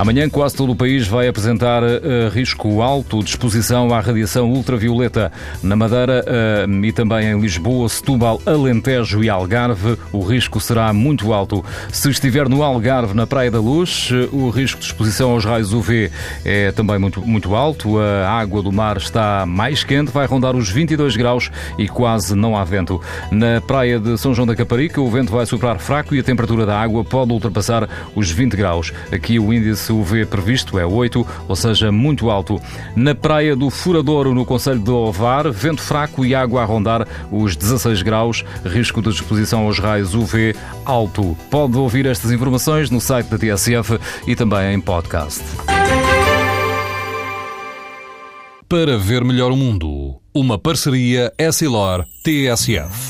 Amanhã quase todo o país vai apresentar uh, risco alto de exposição à radiação ultravioleta. Na Madeira uh, e também em Lisboa, Setúbal, Alentejo e Algarve, o risco será muito alto. Se estiver no Algarve, na Praia da Luz, uh, o risco de exposição aos raios UV é também muito, muito alto. A água do mar está mais quente, vai rondar os 22 graus e quase não há vento. Na Praia de São João da Caparica, o vento vai soprar fraco e a temperatura da água pode ultrapassar os 20 graus. Aqui o índice o UV previsto é 8, ou seja, muito alto. Na praia do Furadouro, no Conselho de Ovar, vento fraco e água a rondar os 16 graus, risco de exposição aos raios UV alto. Pode ouvir estas informações no site da TSF e também em podcast. Para ver melhor o mundo, uma parceria Essilor-TSF.